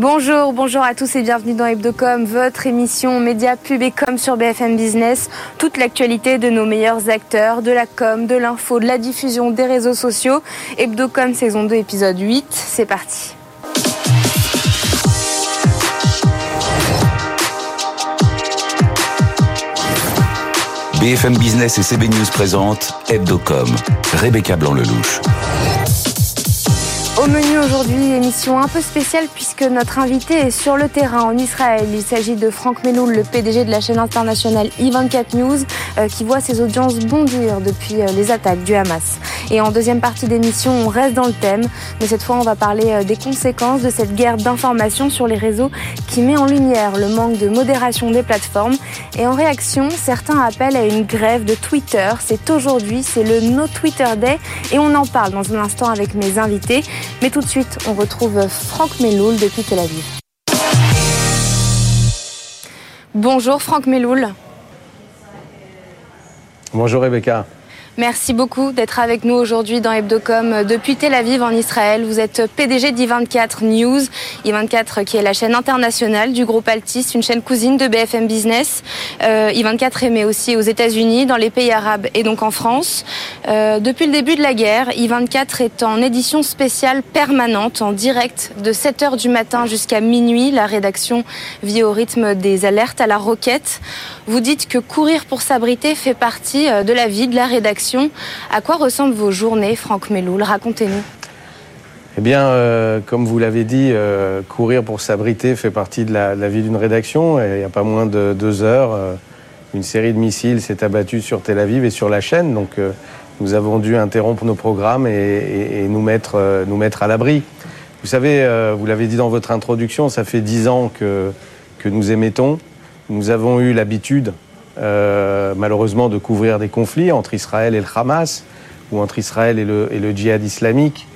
Bonjour, bonjour à tous et bienvenue dans Hebdocom, votre émission média pub et com sur BFM Business. Toute l'actualité de nos meilleurs acteurs, de la com, de l'info, de la diffusion, des réseaux sociaux. Hebdocom saison 2 épisode 8, c'est parti. BFM Business et CB News présentent Hebdocom. Rebecca Blanc-Lelouch. Au menu aujourd'hui, émission un peu spéciale puisque notre invité est sur le terrain en Israël. Il s'agit de Franck Meloul, le PDG de la chaîne internationale i24 News, euh, qui voit ses audiences bondir depuis euh, les attaques du Hamas. Et en deuxième partie d'émission, on reste dans le thème, mais cette fois on va parler euh, des conséquences de cette guerre d'information sur les réseaux qui met en lumière le manque de modération des plateformes. Et en réaction, certains appellent à une grève de Twitter. C'est aujourd'hui, c'est le No Twitter Day et on en parle dans un instant avec mes invités. Mais tout de suite, on retrouve Franck Meloul depuis Tel Aviv. Bonjour Franck Meloul. Bonjour Rebecca. Merci beaucoup d'être avec nous aujourd'hui dans Hebdocom depuis Tel Aviv en Israël. Vous êtes PDG d'I24 News, I24 qui est la chaîne internationale du groupe Altis, une chaîne cousine de BFM Business. Euh, I24 émet aussi aux États-Unis, dans les pays arabes et donc en France. Euh, depuis le début de la guerre, I24 est en édition spéciale permanente, en direct de 7h du matin jusqu'à minuit. La rédaction vit au rythme des alertes à la roquette. Vous dites que courir pour s'abriter fait partie euh, de la vie de la rédaction. À quoi ressemblent vos journées, Franck Meloul Racontez-nous. Eh bien, euh, comme vous l'avez dit, euh, courir pour s'abriter fait partie de la, vie d'une rédaction. Il n'y a pas moins de deux heures, euh, une série de missiles s'est abattue sur Tel Aviv et sur la chaîne. Donc, nous avons dû interrompre nos programmes et, nous, mettre, à l'abri. Vous savez, vous l'avez dit dans votre introduction, ça fait dix ans que, que nous émettons. Nous avons eu l'habitude, euh, malheureusement, de couvrir des conflits entre Israël et le Hamas ou entre Israël et le, djihad islamique.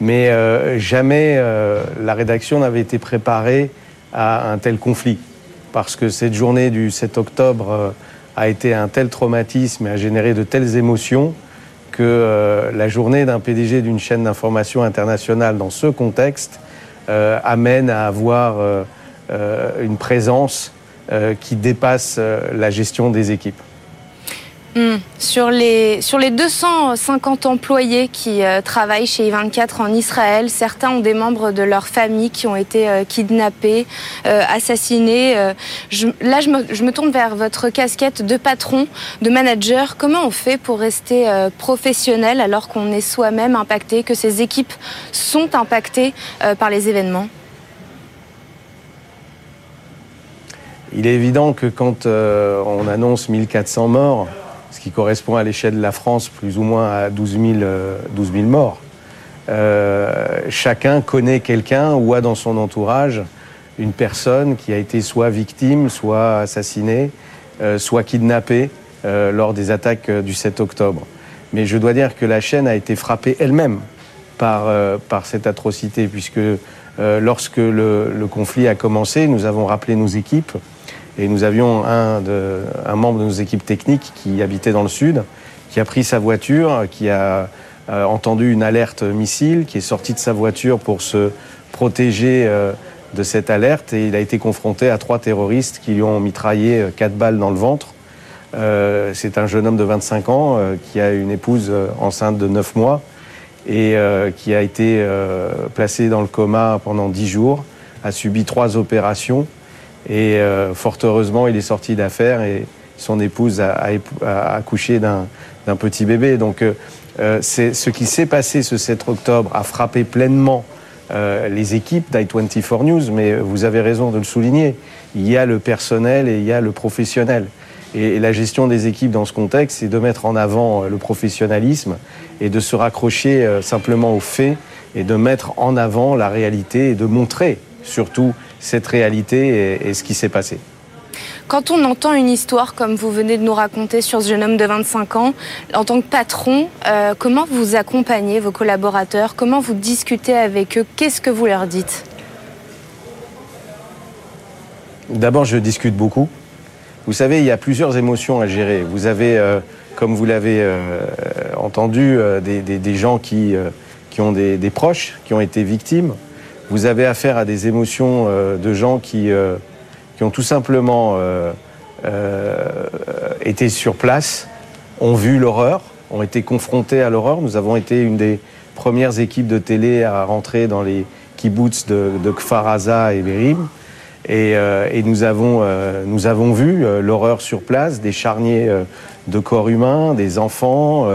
Mais euh, jamais euh, la rédaction n'avait été préparée à un tel conflit. Parce que cette journée du 7 octobre a été un tel traumatisme et a généré de telles émotions que la journée d'un PDG d'une chaîne d'information internationale dans ce contexte amène à avoir une présence qui dépasse euh, la gestion des équipes. Hmm. Sur, les, sur les 250 employés qui euh, travaillent chez I24 en Israël, certains ont des membres de leur famille qui ont été euh, kidnappés, euh, assassinés. Euh, là, je me, je me tourne vers votre casquette de patron, de manager. Comment on fait pour rester euh, professionnel alors qu'on est soi-même impacté, que ces équipes sont impactées euh, par les événements? Il est évident que quand euh, on annonce 1400 morts, ce qui correspond à l'échelle de la France plus ou moins à 12 000, euh, 12 000 morts, euh, chacun connaît quelqu'un ou a dans son entourage une personne qui a été soit victime, soit assassinée, euh, soit kidnappée lors des attaques du 7 octobre. Mais je dois dire que la chaîne a été frappée elle-même par, par cette atrocité, puisque lorsque le conflit a commencé, nous avons rappelé nos équipes et nous avions un, membre de nos équipes techniques qui habitait dans le sud, qui a pris sa voiture, qui a euh, entendu une alerte missile, qui est sorti de sa voiture pour se protéger euh, de cette alerte et il a été confronté à trois terroristes qui lui ont mitraillé euh, quatre balles dans le ventre. C'est un jeune homme de 25 ans qui a une épouse enceinte de 9 mois et qui a été placé dans le coma pendant 10 jours, a subi trois opérations et euh, fort heureusement il est sorti d'affaire et son épouse a, a a accouché d'un d'un petit bébé. Donc euh, euh, c'est ce qui s'est passé ce 7 octobre a frappé pleinement euh, les équipes d'i24 News, mais vous avez raison de le souligner. Il y a le personnel et il y a le professionnel. Et, et la gestion des équipes dans ce contexte, c'est de mettre en avant euh, le professionnalisme et de se raccrocher euh, simplement aux faits et de mettre en avant la réalité et de montrer surtout cette réalité et, et ce qui s'est passé. Quand on entend une histoire comme vous venez de nous raconter sur ce jeune homme de 25 ans, en tant que patron, euh, comment vous accompagnez vos collaborateurs? Comment vous discutez avec eux? Qu'est-ce que vous leur dites? D'abord, je discute beaucoup. Vous savez, il y a plusieurs émotions à gérer. Vous avez, euh, comme vous l'avez euh, entendu, des, des- des gens qui, qui ont des, des proches, qui ont été victimes. Vous avez affaire à des émotions de gens qui, qui ont tout simplement été sur place, ont vu l'horreur, ont été confrontés à l'horreur. Nous avons été une des premières équipes de télé à rentrer dans les kibbutz de, de Kfar et Berim. Et, euh, et nous, avons, euh, nous avons vu euh, l'horreur sur place, des charniers de corps humains, des enfants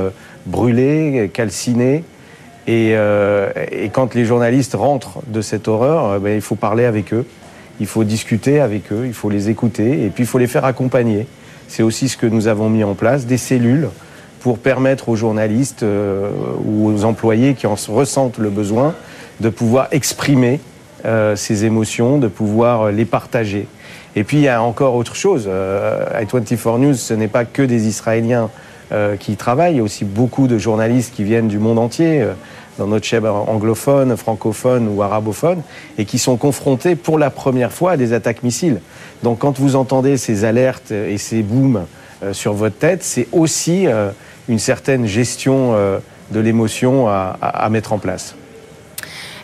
brûlés, calcinés. Et, et, quand les journalistes rentrent de cette horreur, ben, il faut parler avec eux, il faut discuter avec eux, il faut les écouter et puis il faut les faire accompagner. C'est aussi ce que nous avons mis en place, des cellules pour permettre aux journalistes ou aux employés qui en ressentent le besoin de pouvoir exprimer euh, ces émotions, de pouvoir les partager. Et puis il y a encore autre chose. Euh, i24 News, ce n'est pas que des Israéliens euh, qui y travaillent, il y a aussi beaucoup de journalistes qui viennent du monde entier, euh, dans notre chaîne anglophone, francophone ou arabophone, et qui sont confrontés pour la première fois à des attaques missiles. Donc quand vous entendez ces alertes et ces booms sur votre tête, c'est aussi une certaine gestion de l'émotion à, à mettre en place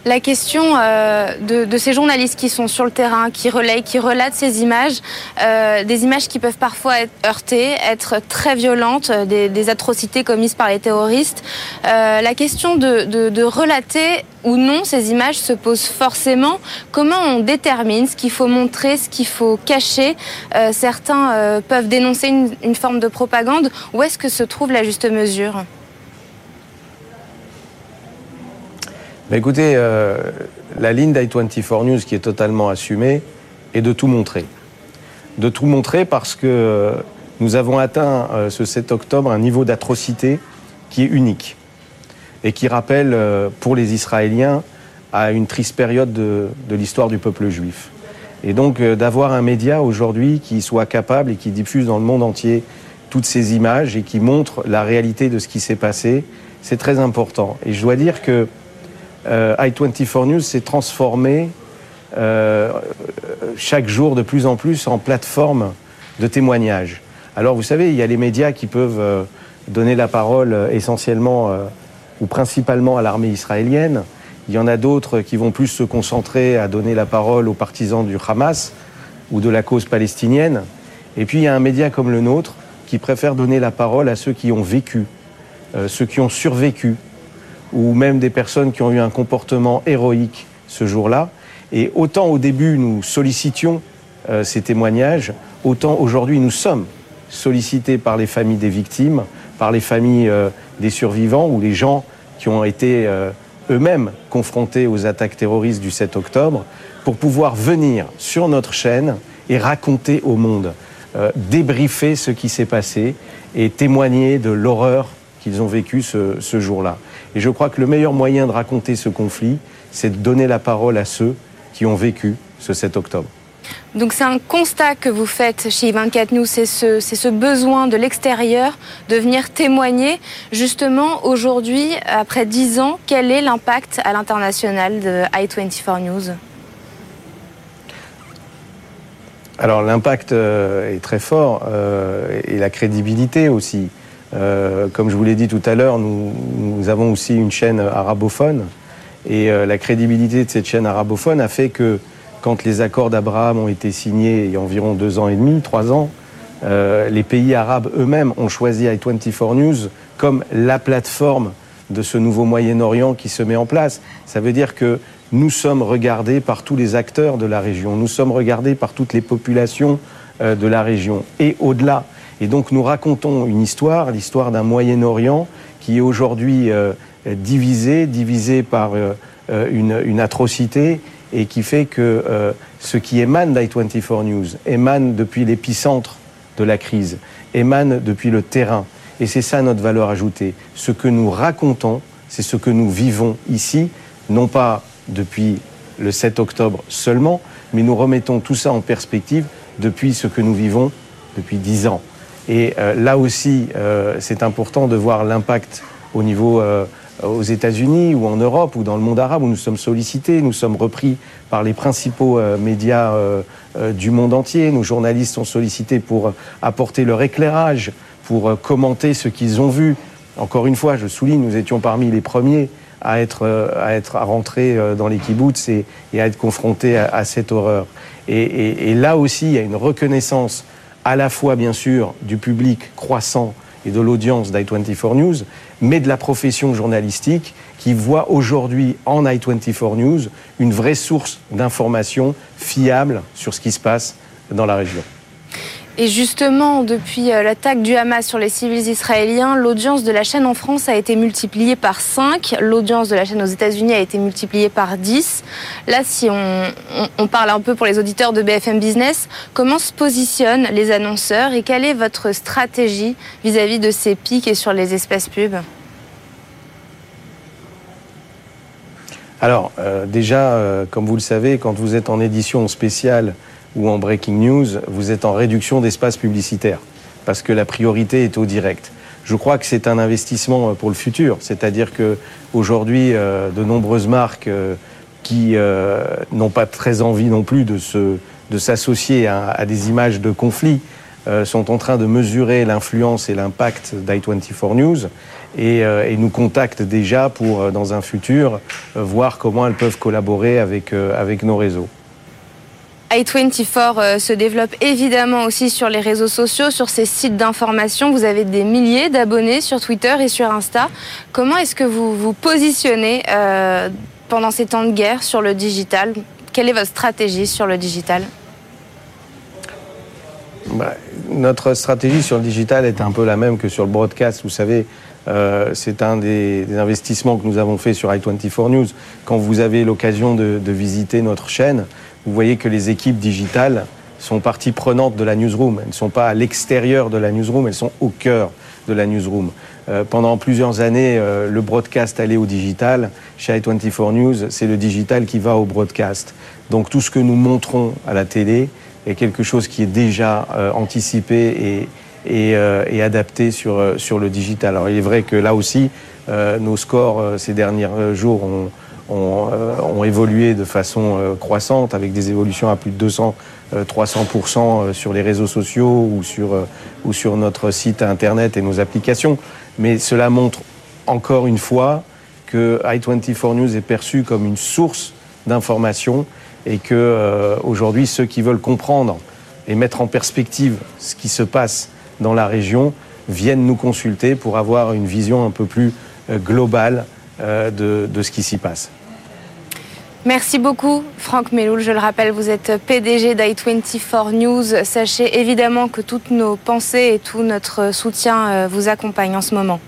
la question euh, de, ces journalistes qui sont sur le terrain, qui relayent, qui relatent ces images, euh, des images qui peuvent parfois être heurtées, être très violentes, euh, des, atrocités commises par les terroristes. la question de, relater ou non ces images se pose forcément. Comment on détermine ce qu'il faut montrer, ce qu'il faut cacher? Certains peuvent dénoncer une, une forme de propagande. Où est-ce que se trouve la juste mesure? Écoutez, euh, la ligne d'i24 News qui est totalement assumée est de tout montrer. De tout montrer parce que euh, nous avons atteint euh, ce 7 octobre un niveau d'atrocité qui est unique et qui rappelle pour les Israéliens à une triste période de, l'histoire du peuple juif. Et donc d'avoir un média aujourd'hui qui soit capable et qui diffuse dans le monde entier toutes ces images et qui montre la réalité de ce qui s'est passé, c'est très important. Et je dois dire que i24 News s'est transformé euh, chaque jour de plus en plus en plateforme de témoignage. Alors vous savez, il y a les médias qui peuvent euh, donner la parole essentiellement ou principalement à l'armée israélienne. Il y en a d'autres qui vont plus se concentrer à donner la parole aux partisans du Hamas ou de la cause palestinienne. Et puis il y a un média comme le nôtre qui préfère donner la parole à ceux qui ont vécu, ceux qui ont survécu, ou même des personnes qui ont eu un comportement héroïque ce jour-là. Et autant au début nous sollicitions euh, ces témoignages, autant aujourd'hui nous sommes sollicités par les familles des victimes, par les familles euh, des survivants ou les gens qui ont été euh, eux-mêmes confrontés aux attaques terroristes du 7 octobre, pour pouvoir venir sur notre chaîne et raconter au monde, débriefer ce qui s'est passé et témoigner de l'horreur qu'ils ont vécue ce, ce jour-là. Et je crois que le meilleur moyen de raconter ce conflit, c'est de donner la parole à ceux qui ont vécu ce 7 octobre. Donc c'est un constat que vous faites chez 24 News, c'est ce, ce, besoin de l'extérieur de venir témoigner. Justement, aujourd'hui, après 10 ans, quel est l'impact à l'international de i24 News? Alors l'impact euh, est très fort euh, et la crédibilité aussi. Euh, comme je vous l'ai dit tout à l'heure, nous, avons aussi une chaîne arabophone. Et euh, la crédibilité de cette chaîne arabophone a fait que quand les accords d'Abraham ont été signés il y a environ deux ans et demi, trois ans, euh, les pays arabes eux-mêmes ont choisi i24 News comme la plateforme de ce nouveau Moyen-Orient qui se met en place. Ça veut dire que nous sommes regardés par tous les acteurs de la région, nous sommes regardés par toutes les populations de la région. Et au-delà, et donc nous racontons une histoire, l'histoire d'un Moyen-Orient qui est aujourd'hui euh, divisé, divisé par euh, euh, une, une, atrocité et qui fait que ce qui émane d'I24 News émane depuis l'épicentre de la crise, émane depuis le terrain. Et c'est ça notre valeur ajoutée. Ce que nous racontons, c'est ce que nous vivons ici, non pas depuis le 7 octobre seulement, mais nous remettons tout ça en perspective depuis ce que nous vivons depuis dix ans. Et euh, là aussi, euh, c'est important de voir l'impact au niveau euh, aux États-Unis ou en Europe ou dans le monde arabe où nous sommes sollicités, nous sommes repris par les principaux médias du monde entier. Nos journalistes sont sollicités pour apporter leur éclairage, pour commenter ce qu'ils ont vu. Encore une fois, je souligne, nous étions parmi les premiers à être, à être à rentrer dans les kibbutz et, à être confronté à, cette horreur. Et, et, là aussi, il y a une reconnaissance à la fois, bien sûr, du public croissant et de l'audience d'i24 News, mais de la profession journalistique qui voit aujourd'hui en i24 News une vraie source d'information fiable sur ce qui se passe dans la région. Et justement, depuis euh, l'attaque du Hamas sur les civils israéliens, l'audience de la chaîne en France a été multipliée par 5. L'audience de la chaîne aux États-Unis a été multipliée par 10. Là, si on, parle un peu pour les auditeurs de BFM Business, comment se positionnent les annonceurs et quelle est votre stratégie vis-à-vis de ces pics et sur les espaces pubs Alors, euh, déjà, euh, comme vous le savez, quand vous êtes en édition spéciale ou en breaking news, vous êtes en réduction d'espace publicitaire parce que la priorité est au direct. Je crois que c'est un investissement euh, pour le futur, c'est-à-dire que aujourd'hui, euh, de nombreuses marques euh, qui n'ont pas très envie non plus de se de s'associer à, des images de conflit sont en train de mesurer l'influence et l'impact d'i24 News et, et, nous contactent déjà pour, dans un futur, voir comment elles peuvent collaborer avec, avec nos réseaux i24 euh, se développe évidemment aussi sur les réseaux sociaux, sur ces sites d'information. Vous avez des milliers d'abonnés sur Twitter et sur Insta. Comment est-ce que vous vous positionnez euh, pendant ces temps de guerre sur le digital? Quelle est votre stratégie sur le digital? Bah, Notre stratégie sur le digital est un peu la même que sur le broadcast. Vous savez, euh, c'est un des, investissements que nous avons fait sur i24 News. Quand vous avez l'occasion de, de visiter notre chaîne, vous voyez que les équipes digitales sont partie prenante de la newsroom. Elles ne sont pas à l'extérieur de la newsroom, elles sont au cœur de la newsroom. Euh, pendant plusieurs années, euh, le broadcast allait au digital. Chez i24 News, c'est le digital qui va au broadcast. Donc tout ce que nous montrons à la télé est quelque chose qui est déjà euh, anticipé et, et, adapté sur, sur le digital. Alors il est vrai que là aussi, nos scores ces derniers jours ont euh, ont, évolué de façon euh, croissante avec des évolutions à plus de 200, 300% euh, sur les réseaux sociaux ou sur, ou sur notre site internet et nos applications. Mais cela montre encore une fois que i24 News est perçu comme une source d'information et que aujourd'hui ceux qui veulent comprendre et mettre en perspective ce qui se passe dans la région viennent nous consulter pour avoir une vision un peu plus globale de, de ce qui s'y passe. Merci beaucoup, Franck Meloul. Je le rappelle, vous êtes PDG d'i24 News. Sachez évidemment que toutes nos pensées et tout notre soutien euh, vous accompagnent en ce moment.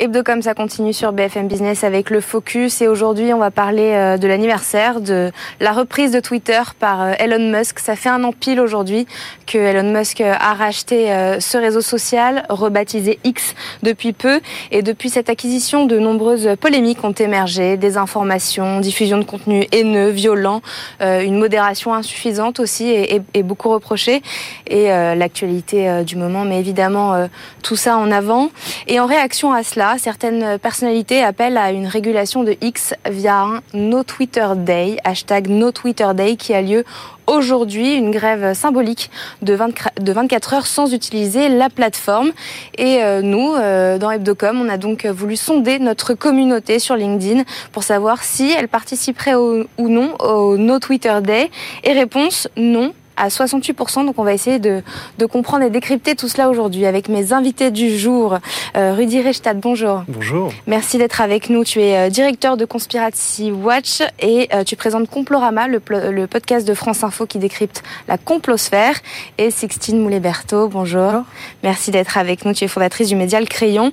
Hebdocom, ça continue sur BFM Business avec le focus. Et aujourd'hui on va parler euh, de l'anniversaire de la reprise de Twitter par euh, Elon Musk. Ça fait un an pile aujourd'hui que Elon Musk euh, a racheté ce réseau social rebaptisé X depuis peu. Et depuis cette acquisition de nombreuses polémiques ont émergé, des informations, diffusion de contenu haineux, violent, une modération insuffisante aussi et beaucoup reprochée. Et l'actualité du moment mais évidemment tout ça en avant. Et en réaction à cela certaines personnalités appellent à une régulation de X via un No Twitter Day, hashtag No Twitter Day, qui a lieu aujourd'hui, une grève symbolique de, 24 heures sans utiliser la plateforme. Et euh, nous, euh, dans Hebdocom, on a donc voulu sonder notre communauté sur LinkedIn pour savoir si elle participerait ou non au No Twitter Day. Et réponse non, à 68%. Donc on va essayer de, de comprendre et décrypter tout cela aujourd'hui avec mes invités du jour. Euh, Rudy Reichstadt, bonjour. Bonjour. Merci d'être avec nous. Tu es euh, directeur de Conspiracy Watch et euh, tu présentes Complorama, le, le, podcast de France Info qui décrypte la complosphère. Et Sixtine Moulet-Berthaud, bonjour. Merci d'être avec nous. Tu es fondatrice du média Le Crayon.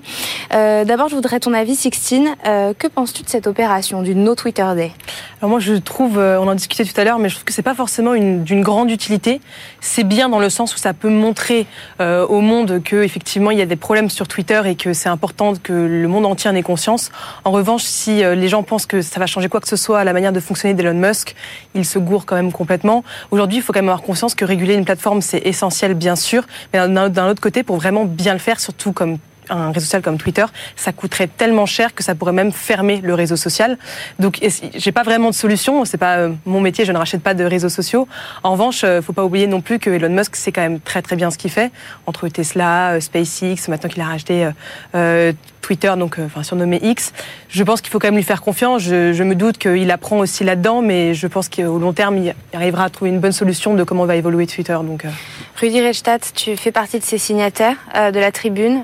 Euh, D'abord, je voudrais ton avis, Sixtine. Euh, que penses-tu de cette opération du No Twitter Day? Alors moi, je trouve, on en discutait tout à l'heure, mais je trouve que c'est pas forcément d'une grande utilité c'est bien dans le sens où ça peut montrer euh, au monde que effectivement il y a des problèmes sur Twitter et que c'est important que le monde entier en ait conscience. En revanche, si euh, les gens pensent que ça va changer quoi que ce soit à la manière de fonctionner d'Elon Musk, ils se gourrent quand même complètement. Aujourd'hui, il faut quand même avoir conscience que réguler une plateforme c'est essentiel bien sûr, mais d'un autre côté pour vraiment bien le faire, surtout comme un réseau social comme Twitter, ça coûterait tellement cher que ça pourrait même fermer le réseau social. Donc, j'ai pas vraiment de solution. C'est pas euh, mon métier. Je ne rachète pas de réseaux sociaux. En revanche, euh, faut pas oublier non plus que Elon Musk sait quand même très très bien ce qu'il fait entre Tesla, SpaceX, maintenant qu'il a racheté Twitter, donc enfin surnommé X. Je pense qu'il faut quand même lui faire confiance. Je, je me doute qu'il apprend aussi là-dedans, mais je pense qu'au long terme, il arrivera à trouver une bonne solution de comment va évoluer Twitter. Donc, Rudy Reichstadt, tu fais partie de ces signataires de la tribune.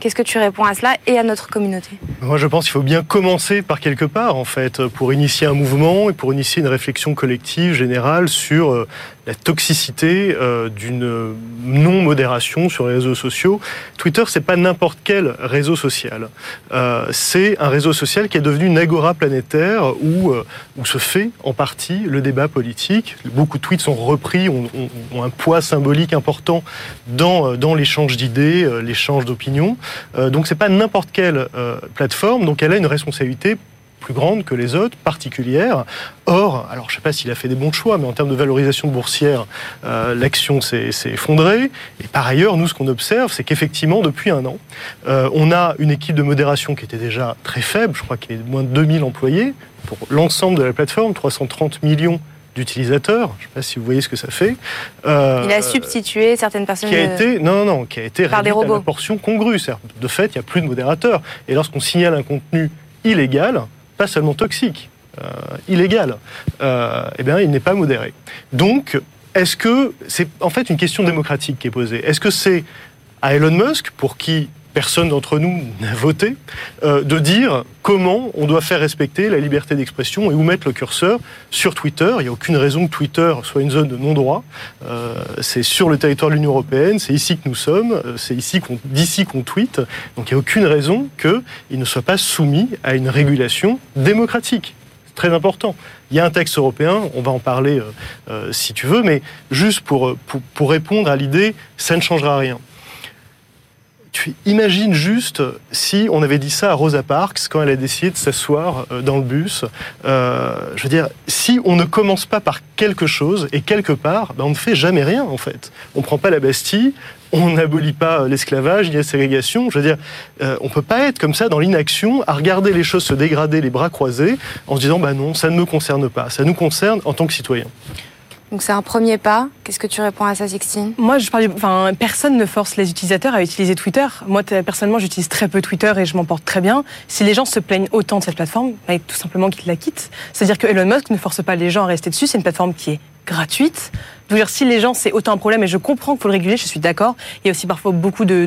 Qu'est-ce que tu réponds à cela et à notre communauté? Moi, je pense qu'il faut bien commencer par quelque part, en fait, pour initier un mouvement et pour initier une réflexion collective générale sur euh, la toxicité euh, d'une non-modération sur les réseaux sociaux. Twitter, c'est pas n'importe quel réseau social. Euh, c'est un réseau social qui est devenu une agora planétaire où, où se fait en partie le débat politique. Beaucoup de tweets sont repris, ont, ont, un poids symbolique important dans, dans l'échange d'idées, l'échange d'opinions. donc c'est pas n'importe quelle plateforme, donc elle a une responsabilité plus grande que les autres, particulière. Or, alors je ne sais pas s'il a fait des bons choix, mais en termes de valorisation boursière, euh, l'action s'est effondrée. Et par ailleurs, nous, ce qu'on observe, c'est qu'effectivement, depuis un an, euh, on a une équipe de modération qui était déjà très faible, je crois qu'il y a moins de 2000 employés, pour l'ensemble de la plateforme, 330 millions d'utilisateurs. Je ne sais pas si vous voyez ce que ça fait. Euh, il a substitué certaines personnes. Qui a été non non qui a été par des robots. À portion congrue. De fait, il n'y a plus de modérateurs. Et lorsqu'on signale un contenu illégal, pas seulement toxique, euh, illégal, euh, eh bien, il n'est pas modéré. Donc, est-ce que c'est en fait une question démocratique qui est posée Est-ce que c'est à Elon Musk, pour qui personne d'entre nous n'a voté, euh, de dire comment on doit faire respecter la liberté d'expression et où mettre le curseur sur Twitter. Il n'y a aucune raison que Twitter soit une zone de non-droit. Euh, c'est sur le territoire de l'Union européenne, c'est ici que nous sommes, euh, c'est ici qu'on, d'ici qu'on tweet. Donc il n'y a aucune raison qu'il ne soit pas soumis à une régulation démocratique. C'est très important. Il y a un texte européen, on va en parler si tu veux, mais juste pour, pour, pour répondre à l'idée, ça ne changera rien tu imagines juste si on avait dit ça à Rosa Parks quand elle a décidé de s'asseoir euh, dans le bus. Euh, je veux dire, si on ne commence pas par quelque chose et quelque part, ben on ne fait jamais rien en fait. On prend pas la Bastille, on n'abolit pas l'esclavage, il y a ségrégation. Je veux dire, euh, on peut pas être comme ça dans l'inaction, à regarder les choses se dégrader, les bras croisés, en se disant bah non, ça ne me concerne pas, ça nous concerne en tant que citoyens. Donc c'est un premier pas. Qu'est-ce que tu réponds à ça, Sixtine? Moi, je parle. Enfin, personne ne force les utilisateurs à utiliser Twitter. Moi, personnellement, j'utilise très peu Twitter et je m'en porte très bien. Si les gens se plaignent autant de cette plateforme, bah, tout simplement qu'ils la quittent. C'est-à-dire que Elon Musk ne force pas les gens à rester dessus. C'est une plateforme qui est gratuite. Dire, si les gens, c'est autant un problème, et je comprends qu'il faut le réguler, je suis d'accord. Il y a aussi parfois beaucoup de,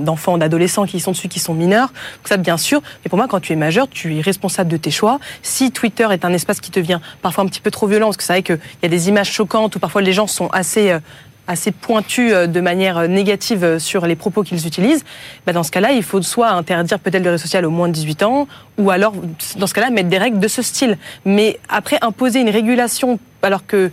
d'enfants, d'adolescents qui sont dessus, qui sont mineurs. Donc ça, bien sûr. Mais pour moi, quand tu es majeur, tu es responsable de tes choix. Si Twitter est un espace qui te vient parfois un petit peu trop violent, parce que c'est vrai qu'il y a des images choquantes où parfois les gens sont assez euh, assez pointus euh, de manière euh, négative sur les propos qu'ils utilisent, bah dans ce cas-là, il faut soit interdire peut-être le réseau social au moins de 18 ans, ou alors, dans ce cas-là, mettre des règles de ce style. Mais après, imposer une régulation alors que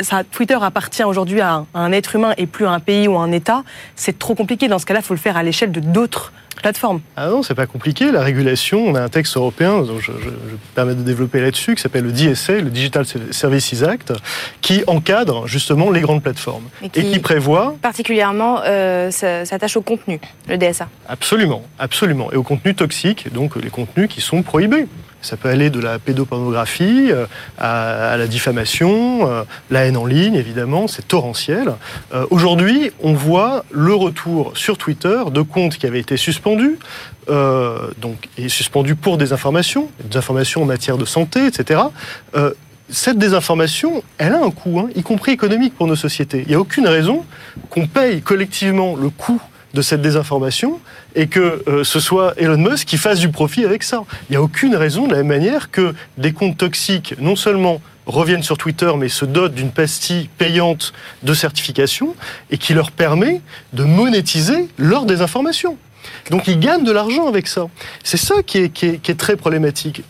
ça, Twitter appartient aujourd'hui à, un être humain et plus à un pays ou à un État, c'est trop compliqué. Dans ce cas-là, il faut le faire à l'échelle de d'autres plateformes. Ah non, c'est pas compliqué. La régulation, on a un texte européen, je, je, je permets de développer là-dessus, qui s'appelle le DSA, le Digital Services Act, qui encadre justement les grandes plateformes et qui, prévoit particulièrement euh, s'attache au contenu, le DSA. Absolument, absolument, et au contenu toxique, donc les contenus qui sont prohibés. Ça peut aller de la pédopornographie euh, à, la diffamation, euh, la haine en ligne, évidemment, c'est torrentiel. Euh, aujourd'hui, on voit le retour sur Twitter de comptes qui avaient été suspendus, donc, et suspendus pour des informations, des informations en matière de santé, etc cette désinformation, elle a un coût, hein, y compris économique pour nos sociétés. Il n'y a aucune raison qu'on paye collectivement le coût de cette désinformation et que euh, ce soit Elon Musk qui fasse du profit avec ça. Il n'y a aucune raison de la même manière que des comptes toxiques non seulement reviennent sur Twitter mais se dotent d'une pastille payante de certification et qui leur permet de monétiser leur désinformation. Donc ils gagnent de l'argent avec ça. C'est ça qui est, qui est, très problématique.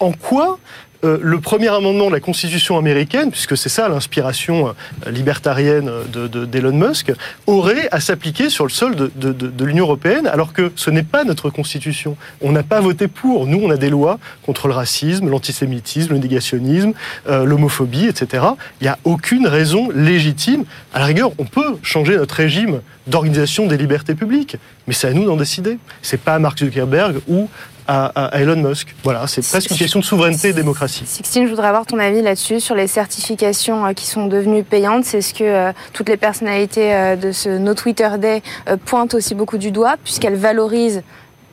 En quoi euh, le premier amendement de la Constitution américaine, puisque c'est ça l'inspiration euh, libertarienne d'Elon de, Musk, aurait à s'appliquer sur le sol de, de l'Union européenne, alors que ce n'est pas notre Constitution. On n'a pas voté pour. Nous, on a des lois contre le racisme, l'antisémitisme, le négationnisme, l'homophobie, etc. Il n'y a aucune raison légitime. À la rigueur, on peut changer notre régime d'organisation des libertés publiques, mais c'est à nous d'en décider. C'est pas à Mark Zuckerberg ou à, Elon Musk. Voilà, c'est presque une question de souveraineté et démocratie. Sixtine, je voudrais avoir ton avis là-dessus, sur les certifications euh, qui sont devenues payantes. C'est ce que euh, toutes les personnalités euh, de ce No Twitter Day pointent aussi beaucoup du doigt, puisqu'elles valorisent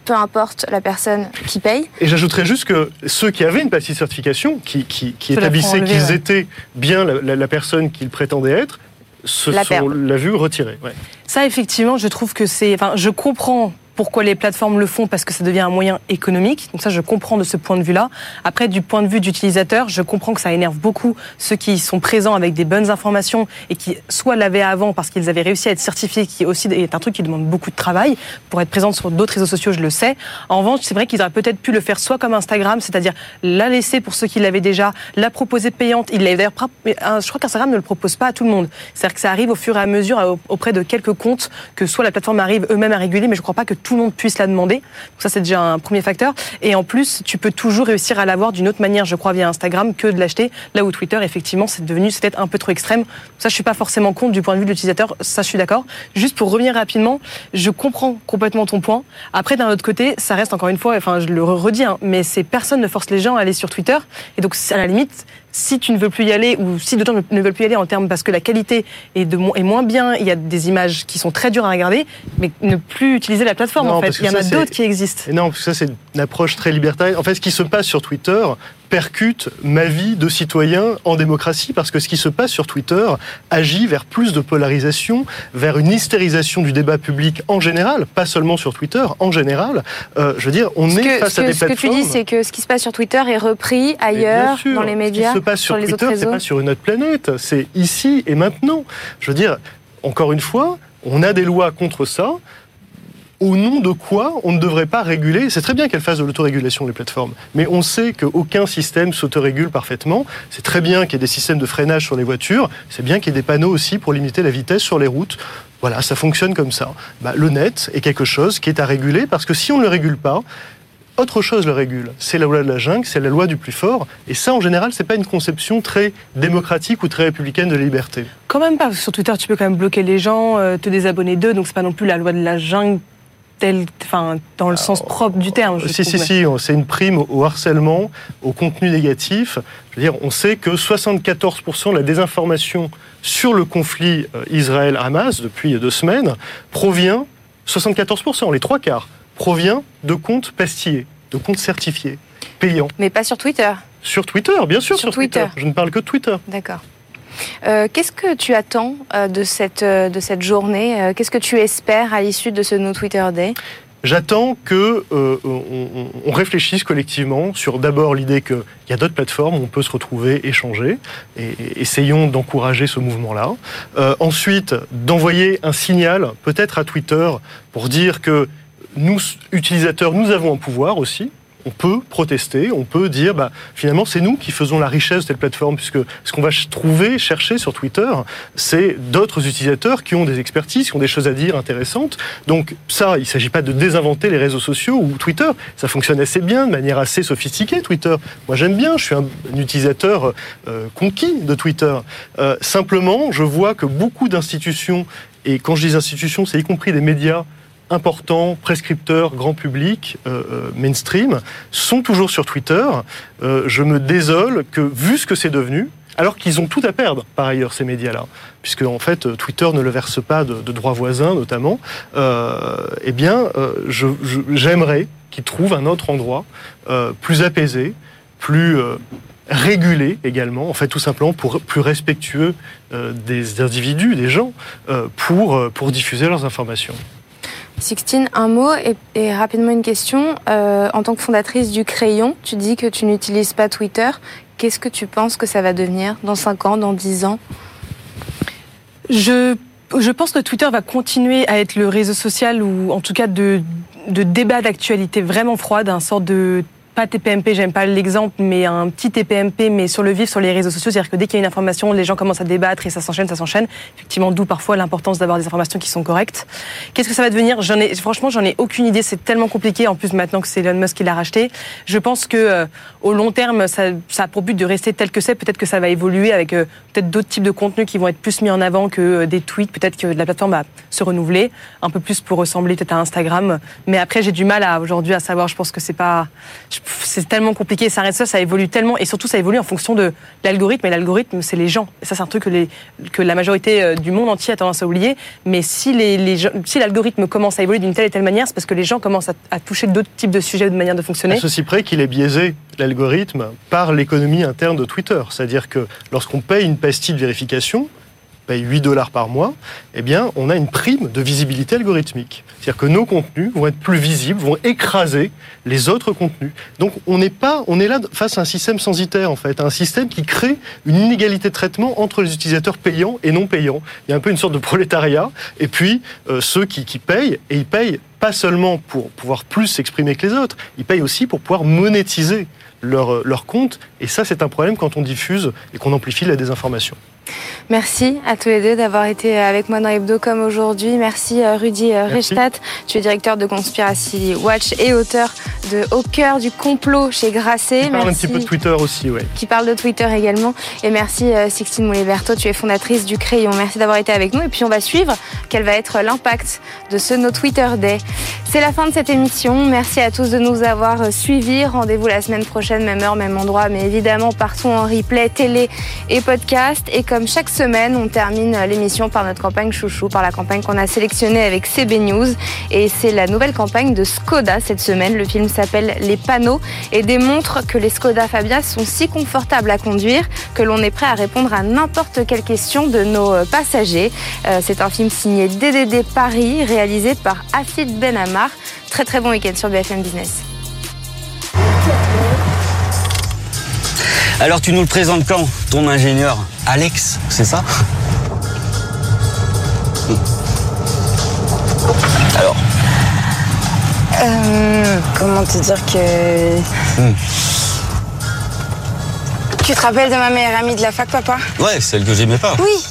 peu importe la personne qui paye. Et j'ajouterais juste que ceux qui avaient une passive certification, qui, qui, établissaient qu'ils étaient bien la, personne qu'ils prétendaient être, se la sont la vue retirée. Ça, effectivement, je trouve que c'est. Enfin, je comprends pourquoi les plateformes le font Parce que ça devient un moyen économique. Donc ça, je comprends de ce point de vue-là. Après, du point de vue d'utilisateur, je comprends que ça énerve beaucoup ceux qui sont présents avec des bonnes informations et qui soit l'avaient avant parce qu'ils avaient réussi à être certifiés, qui aussi est un truc qui demande beaucoup de travail. Pour être présent sur d'autres réseaux sociaux, je le sais. En revanche, c'est vrai qu'ils auraient peut-être pu le faire soit comme Instagram, c'est-à-dire la laisser pour ceux qui l'avaient déjà, la proposer payante. Il d'ailleurs, je crois qu'Instagram ne le propose pas à tout le monde. C'est-à-dire que ça arrive au fur et à mesure auprès de quelques comptes que soit la plateforme arrive eux-mêmes à réguler, mais je ne crois pas que tout le monde puisse la demander. Donc ça, c'est déjà un premier facteur. Et en plus, tu peux toujours réussir à l'avoir d'une autre manière, je crois, via Instagram que de l'acheter. Là où Twitter, effectivement, c'est devenu peut-être un peu trop extrême. Ça, je suis pas forcément contre du point de vue de l'utilisateur. Ça, je suis d'accord. Juste pour revenir rapidement, je comprends complètement ton point. Après, d'un autre côté, ça reste encore une fois, enfin, je le redis, hein, mais ces personnes ne forcent les gens à aller sur Twitter. Et donc, à la limite, si tu ne veux plus y aller, ou si d'autres ne veulent plus y aller en termes parce que la qualité est, de, est moins bien, il y a des images qui sont très dures à regarder, mais ne plus utiliser la plateforme en fait. Il y en a d'autres qui existent. non, parce que ça c'est une approche très libertaire. En fait, ce qui se passe sur Twitter, percute ma vie de citoyen en démocratie parce que ce qui se passe sur Twitter agit vers plus de polarisation, vers une hystérisation du débat public en général, pas seulement sur Twitter, en général. Euh, je veux dire, on est face à des plateformes. Ce que tu dis, c'est que ce qui se passe sur Twitter est repris ailleurs, dans les médias, ce qui se passe sur, sur Twitter, c'est pas sur une autre planète, c'est ici et maintenant. Je veux dire, encore une fois, on a des lois contre ça au nom de quoi on ne devrait pas réguler C'est très bien qu'elles fassent de l'autorégulation, les plateformes, mais on sait qu'aucun système s'autorégule parfaitement. C'est très bien qu'il y ait des systèmes de freinage sur les voitures, c'est bien qu'il y ait des panneaux aussi pour limiter la vitesse sur les routes. Voilà, ça fonctionne comme ça. Bah, le net est quelque chose qui est à réguler parce que si on ne le régule pas, autre chose le régule. C'est la loi de la jungle, c'est la loi du plus fort. Et ça, en général, c'est pas une conception très démocratique ou très républicaine de la liberté. Quand même pas. Sur Twitter, tu peux quand même bloquer les gens, euh, te désabonner d'eux. Donc c'est pas non plus la loi de la jungle enfin, dans le sens propre du terme. si, si, si, c'est une prime au harcèlement, au contenu négatif. Je veux dire, on sait que 74% de la désinformation sur le conflit euh, Israël-Hamas depuis deux semaines provient, 74%, les trois quarts, provient de comptes pastillés, de comptes certifiés, payants. Mais pas sur Twitter. Sur Twitter, bien sûr, sur, Twitter. Je ne parle que de Twitter. D'accord. Euh, qu'est-ce que tu attends euh, de, cette, euh, de cette journée Qu'est-ce que tu espères à l'issue de ce No Twitter Day? J'attends que on, réfléchisse collectivement sur d'abord l'idée qu'il y a d'autres plateformes où on peut se retrouver, échanger, et, essayons d'encourager ce mouvement-là. ensuite, d'envoyer un signal, peut-être à Twitter, pour dire que nous, utilisateurs, nous avons un pouvoir aussi on peut protester, on peut dire bah, finalement c'est nous qui faisons la richesse de cette plateforme, puisque ce qu'on va trouver, chercher sur Twitter, c'est d'autres utilisateurs qui ont des expertises, qui ont des choses à dire intéressantes. Donc ça, il ne s'agit pas de désinventer les réseaux sociaux ou Twitter, ça fonctionne assez bien, de manière assez sophistiquée Twitter. Moi j'aime bien, je suis un, utilisateur euh, conquis de Twitter. Euh, simplement, je vois que beaucoup d'institutions, et quand je dis institutions, c'est y compris des médias, importants, prescripteurs, grand public, euh, euh, mainstream, sont toujours sur Twitter. Euh, je me désole que, vu ce que c'est devenu, alors qu'ils ont tout à perdre, par ailleurs, ces médias-là, puisque en fait Twitter ne le verse pas de, droits voisins, notamment. eh bien, j'aimerais qu'ils trouvent un autre endroit plus apaisé, plus régulé également, en fait tout simplement pour plus respectueux des individus, des gens, pour, pour diffuser leurs informations. Sixtine, un mot et, rapidement une question. Euh, en tant que fondatrice du Crayon, tu dis que tu n'utilises pas Twitter. Qu'est-ce que tu penses que ça va devenir dans 5 ans, dans 10 ans? Je, je pense que Twitter va continuer à être le réseau social ou en tout cas de, de débat d'actualité vraiment froide, un sort de pas TPMP, j'aime pas l'exemple, mais un petit TPMP, mais sur le vif, sur les réseaux sociaux. C'est-à-dire que dès qu'il y a une information, les gens commencent à débattre et ça s'enchaîne, ça s'enchaîne. Effectivement, d'où parfois l'importance d'avoir des informations qui sont correctes. Qu'est-ce que ça va devenir? J'en ai, franchement, j'en ai aucune idée. C'est tellement compliqué. En plus, maintenant que c'est Elon Musk qui l'a racheté, je pense que euh, au long terme, ça, ça, a pour but de rester tel que c'est. Peut-être que ça va évoluer avec euh, peut-être d'autres types de contenus qui vont être plus mis en avant que euh, des tweets. Peut-être que la plateforme va se renouveler un peu plus pour ressembler peut-être à Instagram. Mais après, j'ai du mal à aujourd'hui à savoir. Je pense que c'est pas, c'est tellement compliqué. Ça reste ça, ça évolue tellement et surtout ça évolue en fonction de l'algorithme. Et l'algorithme, c'est les gens. Ça, c'est un truc que, la majorité euh, du monde entier a tendance à oublier. Mais si l'algorithme commence à évoluer d'une telle et telle manière, c'est parce que les gens commencent à, toucher d'autres types de sujets, de manière de fonctionner. À ceci près qu'il est biaisé l'algorithme par l'économie interne de Twitter. C'est-à-dire que lorsqu'on paye une pastille de vérification, paye 8 dollars par mois, eh bien, on a une prime de visibilité algorithmique. C'est-à-dire que nos contenus vont être plus visibles, vont écraser les autres contenus. Donc, on n'est pas, on est là face à un système censitaire, en fait, un système qui crée une inégalité de traitement entre les utilisateurs payants et non payants. Il y a un peu une sorte de prolétariat, et puis euh, ceux qui, qui payent, et ils payent pas seulement pour pouvoir plus s'exprimer que les autres, ils payent aussi pour pouvoir monétiser leur, leur compte. Et ça, c'est un problème quand on diffuse et qu'on amplifie la désinformation. Merci à tous les deux d'avoir été avec moi dans Hebdocom aujourd'hui. Merci euh, Rudy euh, Reichstadt. Tu es directeur de Conspiracy Watch et auteur de Au cœur du complot chez Grasset. Qui parle un petit peu de Twitter aussi, oui. Qui parle de Twitter également. Et merci euh, Sixtine Moulet-Berthaud, tu es fondatrice du Crayon. Merci d'avoir été avec nous. Et puis on va suivre quel va être l'impact de ce No Twitter Day. C'est la fin de cette émission. Merci à tous de nous avoir suivis. Rendez-vous la semaine prochaine, même heure, même endroit, mais évidemment partout en replay, télé et podcast. Et comme chaque semaine, on termine l'émission par notre campagne chouchou, par la campagne qu'on a sélectionnée avec CB News. Et c'est la nouvelle campagne de Skoda cette semaine. Le film s'appelle Les panneaux et démontre que les Skoda Fabia sont si confortables à conduire que l'on est prêt à répondre à n'importe quelle question de nos passagers. Euh, c'est un film signé DDD Paris, réalisé par Afid Benamar. Très très bon week-end sur BFM Business. Alors tu nous le présentes quand, ton ingénieur? Alex, c'est ça? Alors euh, Comment te dire que... Hmm. Tu te rappelles de ma meilleure amie de la fac, papa? Ouais, celle que j'aimais pas. Oui.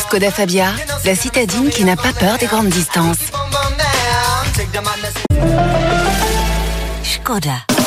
Skoda Fabia, la citadine qui n'a pas peur des grandes distances. Skoda.